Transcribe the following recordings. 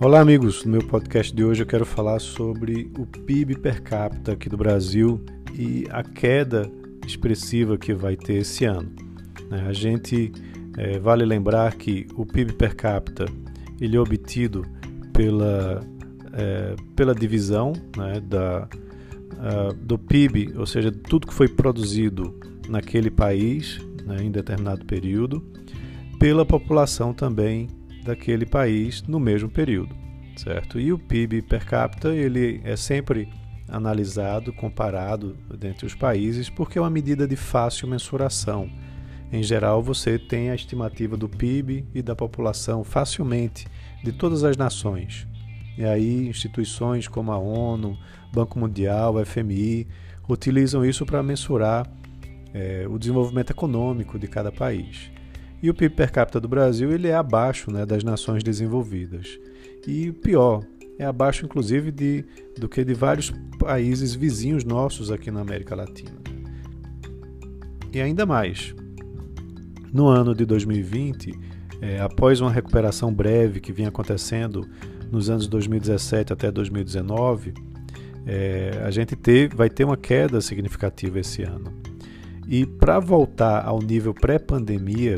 Olá, amigos. No meu podcast de hoje eu quero falar sobre o PIB per capita aqui do Brasil e a queda expressiva que vai ter esse ano. Né? A gente é, vale lembrar que o PIB per capita ele é obtido pela, é, pela divisão né, da, uh, do PIB, ou seja, tudo que foi produzido naquele país né, em determinado período, pela população também daquele país no mesmo período, certo? E o PIB per capita ele é sempre analisado, comparado dentre os países, porque é uma medida de fácil mensuração. Em geral, você tem a estimativa do PIB e da população facilmente de todas as nações. E aí, instituições como a ONU, Banco Mundial, FMI, utilizam isso para mensurar é, o desenvolvimento econômico de cada país. E o PIB per capita do Brasil ele é abaixo né, das nações desenvolvidas. E pior, é abaixo inclusive de, do que de vários países vizinhos nossos aqui na América Latina. E ainda mais, no ano de 2020, é, após uma recuperação breve que vinha acontecendo nos anos 2017 até 2019, é, a gente ter, vai ter uma queda significativa esse ano. E para voltar ao nível pré-pandemia?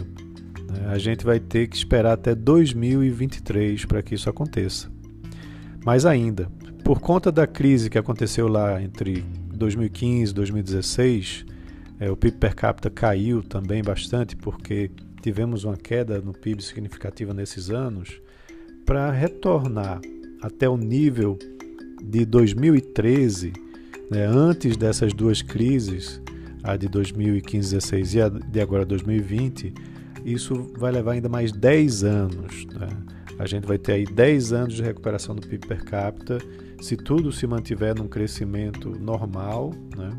A gente vai ter que esperar até 2023 para que isso aconteça. Mais ainda, por conta da crise que aconteceu lá entre 2015 e 2016, é, o PIB per capita caiu também bastante, porque tivemos uma queda no PIB significativa nesses anos. Para retornar até o nível de 2013, né, antes dessas duas crises, a de 2015-16 e a de agora 2020, isso vai levar ainda mais 10 anos. Né? A gente vai ter aí 10 anos de recuperação do PIB per capita, se tudo se mantiver num crescimento normal, né?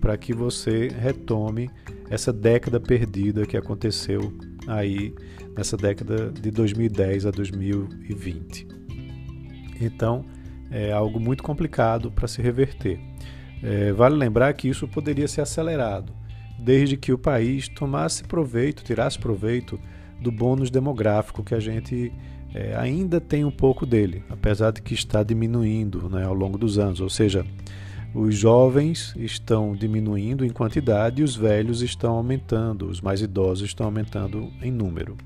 para que você retome essa década perdida que aconteceu aí nessa década de 2010 a 2020. Então, é algo muito complicado para se reverter. É, vale lembrar que isso poderia ser acelerado desde que o país tomasse proveito, tirasse proveito do bônus demográfico que a gente é, ainda tem um pouco dele, apesar de que está diminuindo né, ao longo dos anos. Ou seja, os jovens estão diminuindo em quantidade e os velhos estão aumentando, os mais idosos estão aumentando em número.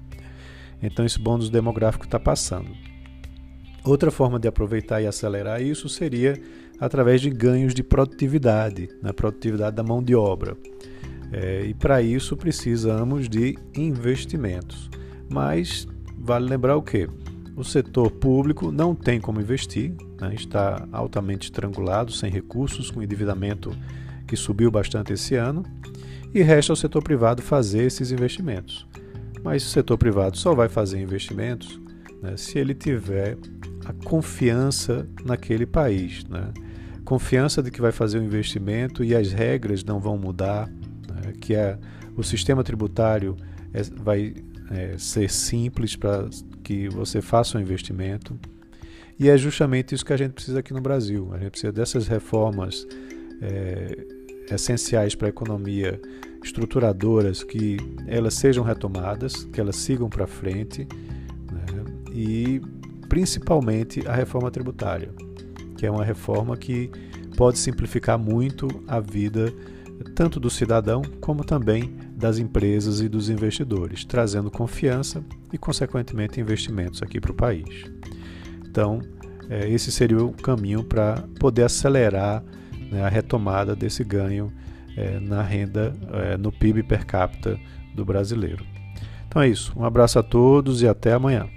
Então esse bônus demográfico está passando. Outra forma de aproveitar e acelerar isso seria através de ganhos de produtividade, na produtividade da mão de obra. É, e para isso precisamos de investimentos. Mas vale lembrar o que? O setor público não tem como investir, né? está altamente estrangulado, sem recursos, com endividamento que subiu bastante esse ano, e resta ao setor privado fazer esses investimentos. Mas o setor privado só vai fazer investimentos né, se ele tiver a confiança naquele país. Né? Confiança de que vai fazer o um investimento e as regras não vão mudar, que é o sistema tributário é, vai é, ser simples para que você faça um investimento. E é justamente isso que a gente precisa aqui no Brasil. A gente precisa dessas reformas é, essenciais para a economia, estruturadoras, que elas sejam retomadas, que elas sigam para frente, né? e principalmente a reforma tributária, que é uma reforma que pode simplificar muito a vida tanto do cidadão como também das empresas e dos investidores, trazendo confiança e, consequentemente, investimentos aqui para o país. Então, é, esse seria o caminho para poder acelerar né, a retomada desse ganho é, na renda, é, no PIB per capita do brasileiro. Então é isso. Um abraço a todos e até amanhã.